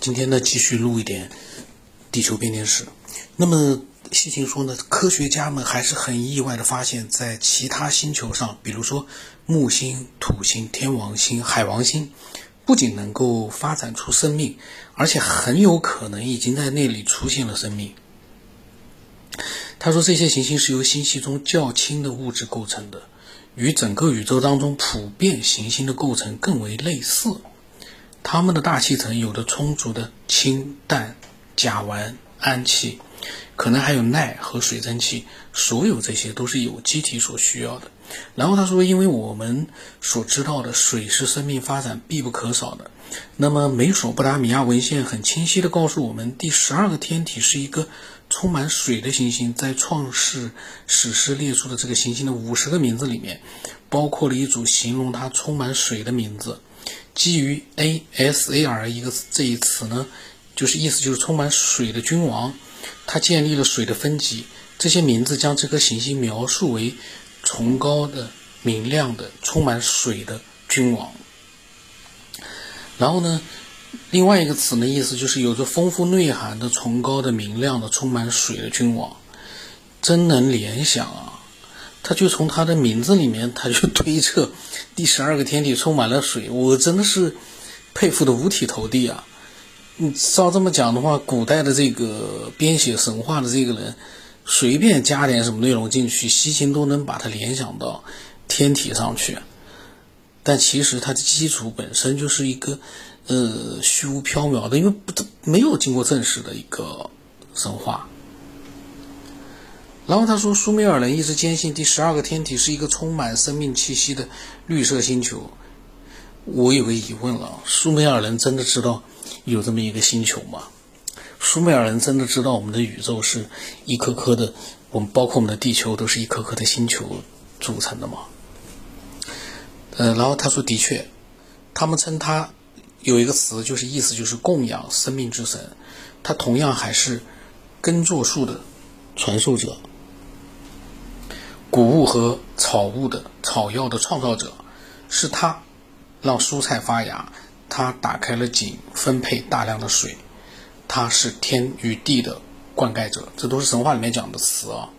今天呢，继续录一点地球编年史。那么，西芹说呢，科学家们还是很意外的发现，在其他星球上，比如说木星、土星、天王星、海王星，不仅能够发展出生命，而且很有可能已经在那里出现了生命。他说，这些行星是由星系中较轻的物质构成的，与整个宇宙当中普遍行星的构成更为类似。它们的大气层有着充足的氢、氮、甲烷、氨气，可能还有氖和水蒸气，所有这些都是有机体所需要的。然后他说，因为我们所知道的水是生命发展必不可少的，那么美索不达米亚文献很清晰地告诉我们，第十二个天体是一个充满水的行星。在创世史诗列出的这个行星的五十个名字里面，包括了一组形容它充满水的名字。基于 A S A R 一个这一词呢，就是意思就是充满水的君王，他建立了水的分级。这些名字将这颗行星描述为崇高的、明亮的、充满水的君王。然后呢，另外一个词呢，意思就是有着丰富内涵的、崇高的、明亮的、充满水的君王。真能联想啊！他就从他的名字里面，他就推测第十二个天体充满了水，我真的是佩服的五体投地啊！你照这么讲的话，古代的这个编写神话的这个人，随便加点什么内容进去，西秦都能把它联想到天体上去。但其实它的基础本身就是一个呃虚无缥缈的，因为不没有经过证实的一个神话。然后他说，苏美尔人一直坚信第十二个天体是一个充满生命气息的绿色星球。我有个疑问了：苏美尔人真的知道有这么一个星球吗？苏美尔人真的知道我们的宇宙是一颗颗的，我们包括我们的地球都是一颗颗的星球组成的吗？呃，然后他说，的确，他们称他有一个词，就是意思就是供养生命之神，他同样还是耕作树的传授者。谷物和草物的草药的创造者，是他让蔬菜发芽，他打开了井，分配大量的水，他是天与地的灌溉者，这都是神话里面讲的词啊。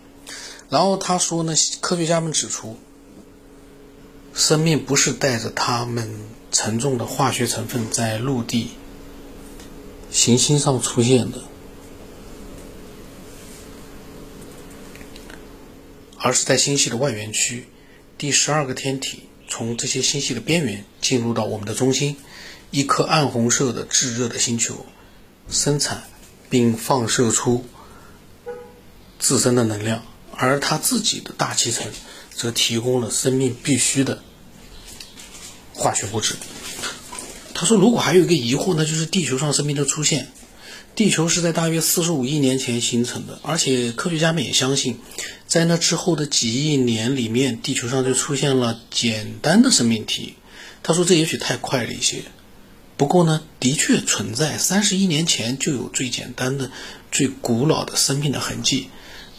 然后他说呢，科学家们指出，生命不是带着他们沉重的化学成分在陆地、行星上出现的。而是在星系的外缘区，第十二个天体从这些星系的边缘进入到我们的中心，一颗暗红色的炙热的星球，生产并放射出自身的能量，而它自己的大气层则提供了生命必须的化学物质。他说：“如果还有一个疑惑，那就是地球上生命的出现。”地球是在大约四十五亿年前形成的，而且科学家们也相信，在那之后的几亿年里面，地球上就出现了简单的生命体。他说这也许太快了一些，不过呢，的确存在三十亿年前就有最简单的、最古老的生命的痕迹。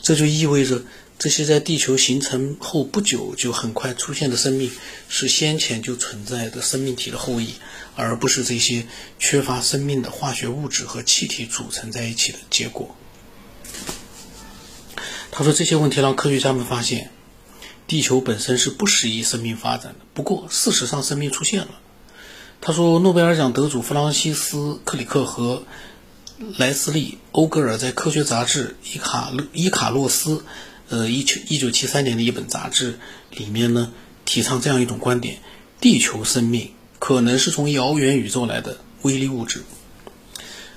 这就意味着，这些在地球形成后不久就很快出现的生命，是先前就存在的生命体的后裔。而不是这些缺乏生命的化学物质和气体组成在一起的结果。他说这些问题让科学家们发现，地球本身是不适宜生命发展的。不过事实上，生命出现了。他说，诺贝尔奖得主弗朗西斯·克里克和莱斯利·欧格尔在科学杂志《伊卡伊卡洛斯》呃一九一九七三年的一本杂志里面呢，提倡这样一种观点：地球生命。可能是从遥远宇宙来的微粒物质。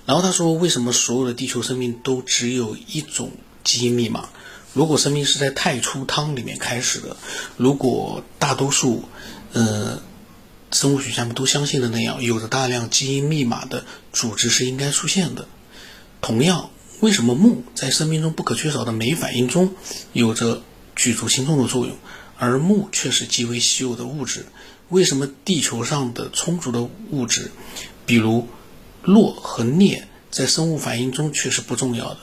然后他说：“为什么所有的地球生命都只有一种基因密码？如果生命是在太初汤里面开始的，如果大多数呃生物学家们都相信的那样，有着大量基因密码的组织是应该出现的。同样，为什么木在生命中不可缺少的酶反应中有着举足轻重的作用，而木却是极为稀有的物质？”为什么地球上的充足的物质，比如铬和镍，在生物反应中却是不重要的？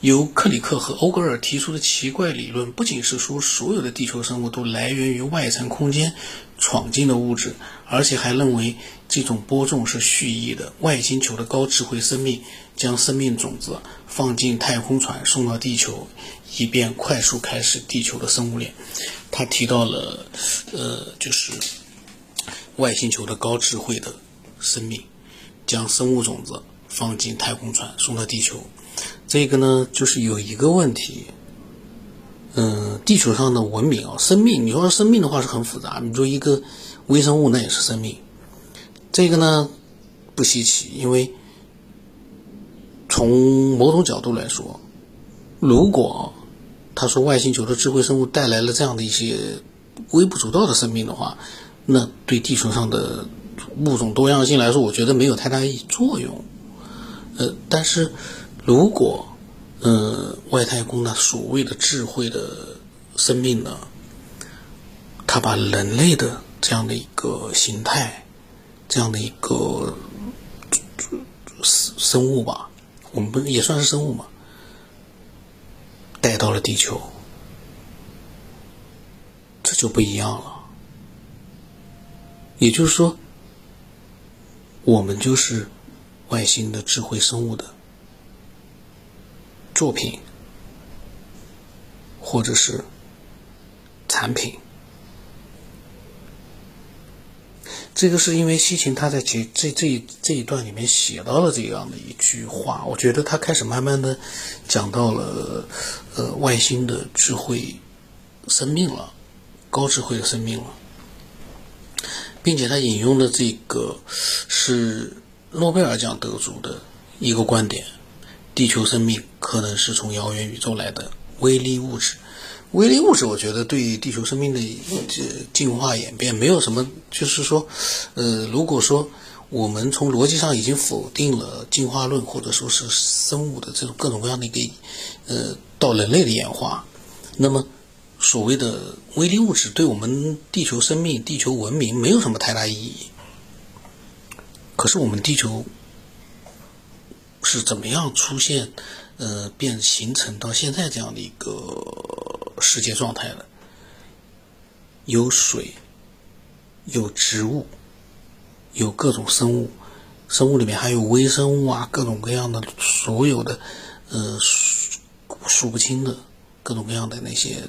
由克里克和欧格尔提出的奇怪理论，不仅是说所有的地球生物都来源于外层空间闯进的物质，而且还认为这种播种是蓄意的。外星球的高智慧生命将生命种子放进太空船送到地球，以便快速开始地球的生物链。他提到了，呃，就是外星球的高智慧的生命将生物种子放进太空船送到地球。这个呢，就是有一个问题，嗯，地球上的文明啊，生命，你说生命的话是很复杂。你说一个微生物，那也是生命。这个呢，不稀奇，因为从某种角度来说，如果他说外星球的智慧生物带来了这样的一些微不足道的生命的话，那对地球上的物种多样性来说，我觉得没有太大意义作用。呃，但是。如果，呃，外太空的所谓的智慧的生命呢，它把人类的这样的一个形态，这样的一个生物吧，我们不也算是生物嘛，带到了地球，这就不一样了。也就是说，我们就是外星的智慧生物的。作品，或者是产品，这个是因为西芹他在这这这这一段里面写到了这样的一句话，我觉得他开始慢慢的讲到了呃外星的智慧生命了，高智慧的生命了，并且他引用的这个是诺贝尔奖得主的一个观点。地球生命可能是从遥远宇宙来的微粒物质。微粒物质，我觉得对地球生命的这进化演变没有什么，就是说，呃，如果说我们从逻辑上已经否定了进化论，或者说是生物的这种各种各样的一个，呃，到人类的演化，那么所谓的微粒物质对我们地球生命、地球文明没有什么太大意义。可是我们地球。是怎么样出现，呃，变形成到现在这样的一个世界状态的？有水，有植物，有各种生物，生物里面还有微生物啊，各种各样的所有的，呃，数数不清的各种各样的那些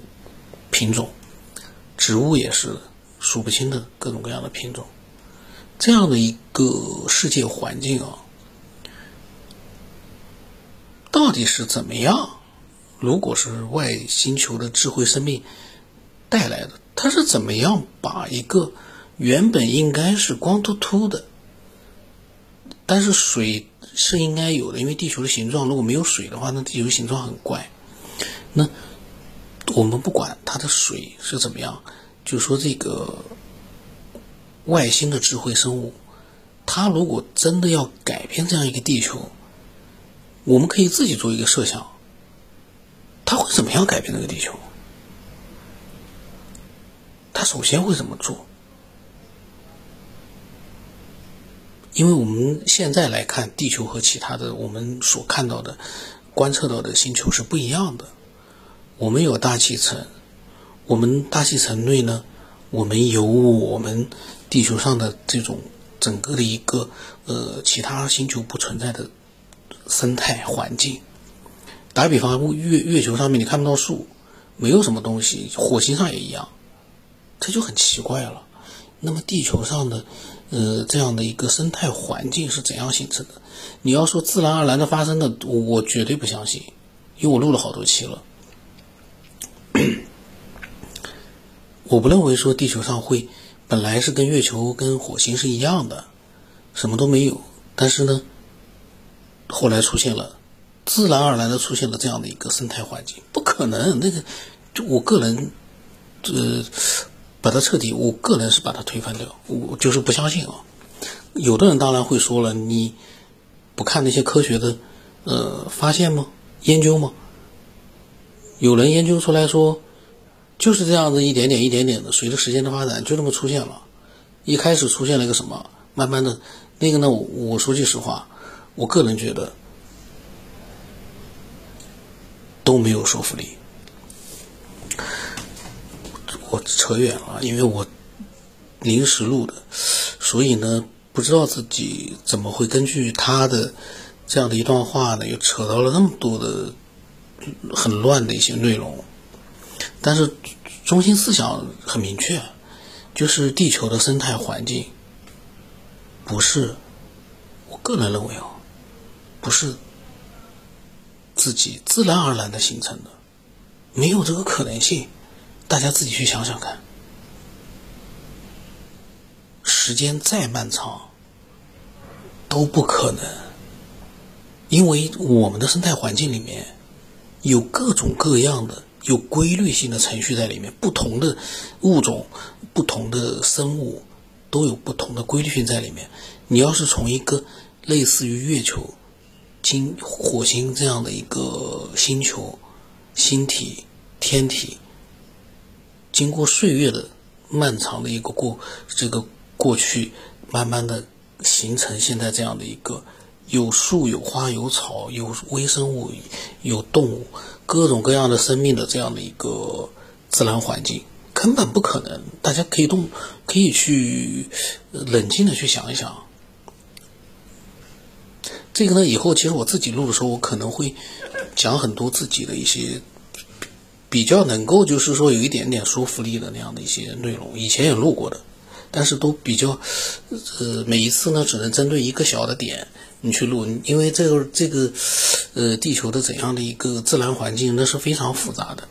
品种，植物也是数不清的各种各样的品种，这样的一个世界环境啊。到底是怎么样？如果是外星球的智慧生命带来的，它是怎么样把一个原本应该是光秃秃的，但是水是应该有的，因为地球的形状如果没有水的话，那地球形状很怪。那我们不管它的水是怎么样，就说这个外星的智慧生物，它如果真的要改变这样一个地球。我们可以自己做一个设想，他会怎么样改变这个地球？他首先会怎么做？因为我们现在来看，地球和其他的我们所看到的、观测到的星球是不一样的。我们有大气层，我们大气层内呢，我们有我们地球上的这种整个的一个呃其他星球不存在的。生态环境，打比方，月月球上面你看不到树，没有什么东西，火星上也一样，这就很奇怪了。那么地球上的，呃，这样的一个生态环境是怎样形成的？你要说自然而然的发生的，我绝对不相信，因为我录了好多期了。我不认为说地球上会本来是跟月球跟火星是一样的，什么都没有，但是呢。后来出现了，自然而然的出现了这样的一个生态环境，不可能。那个，就我个人，呃，把它彻底，我个人是把它推翻掉，我就是不相信啊。有的人当然会说了，你不看那些科学的呃发现吗？研究吗？有人研究出来说，就是这样子一点点一点点的，随着时间的发展，就这么出现了。一开始出现了一个什么，慢慢的，那个呢，我说句实话。我个人觉得，都没有说服力。我扯远了，因为我临时录的，所以呢，不知道自己怎么会根据他的这样的一段话呢，又扯到了那么多的很乱的一些内容。但是中心思想很明确，就是地球的生态环境不是，我个人认为啊，不是自己自然而然的形成的，没有这个可能性。大家自己去想想看，时间再漫长都不可能，因为我们的生态环境里面有各种各样的有规律性的程序在里面，不同的物种、不同的生物都有不同的规律性在里面。你要是从一个类似于月球、金、火星这样的一个星球、星体、天体。经过岁月的漫长的一个过这个过去，慢慢的形成现在这样的一个有树有花有草有微生物有动物各种各样的生命的这样的一个自然环境，根本不可能。大家可以动，可以去冷静的去想一想。这个呢，以后其实我自己录的时候，我可能会讲很多自己的一些。比较能够就是说有一点点说服力的那样的一些内容，以前也录过的，但是都比较，呃，每一次呢只能针对一个小的点你去录，因为这个这个，呃，地球的怎样的一个自然环境那是非常复杂的，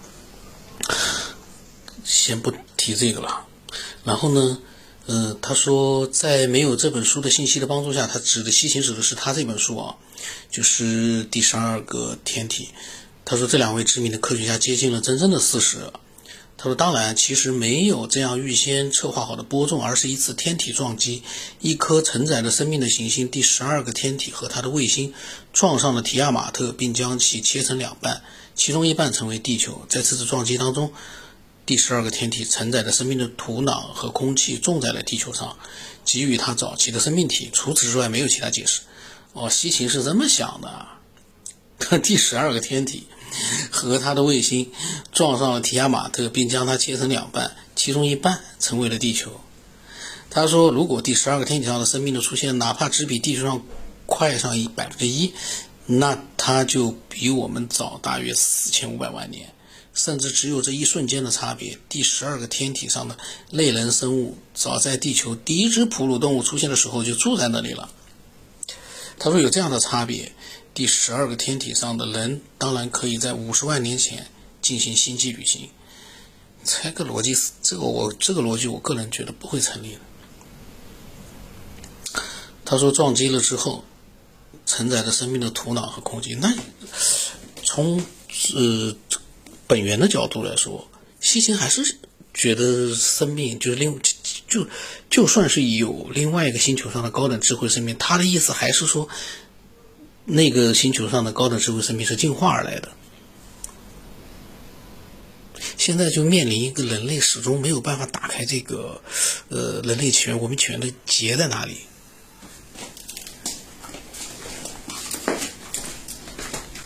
先不提这个了。然后呢，呃，他说在没有这本书的信息的帮助下，他指的西行指的是他这本书啊，就是第十二个天体。他说：“这两位知名的科学家接近了真正的事实。”他说：“当然，其实没有这样预先策划好的播种，而是一次天体撞击。一颗承载着生命的行星——第十二个天体和它的卫星撞上了提亚马特，并将其切成两半，其中一半成为地球。在这次撞击当中，第十二个天体承载着生命的土壤和空气种在了地球上，给予它早期的生命体。除此之外，没有其他解释。”哦，西芹是这么想的：第十二个天体。和他的卫星撞上了提亚马特，并将它切成两半，其中一半成为了地球。他说：“如果第十二个天体上的生命的出现，哪怕只比地球上快上一百分之一，那它就比我们早大约四千五百万年，甚至只有这一瞬间的差别。第十二个天体上的类人生物，早在地球第一只哺乳动物出现的时候就住在那里了。”他说：“有这样的差别。”第十二个天体上的人，当然可以在五十万年前进行星际旅行。这个逻辑，这个我这个逻辑，我个人觉得不会成立的。他说撞击了之后，承载着生命的土壤和空气，那从呃本源的角度来说，西行还是觉得生命就是另就就算是有另外一个星球上的高等智慧生命，他的意思还是说。那个星球上的高等智慧生命是进化而来的，现在就面临一个人类始终没有办法打开这个，呃，人类起源、文明起源的结在哪里？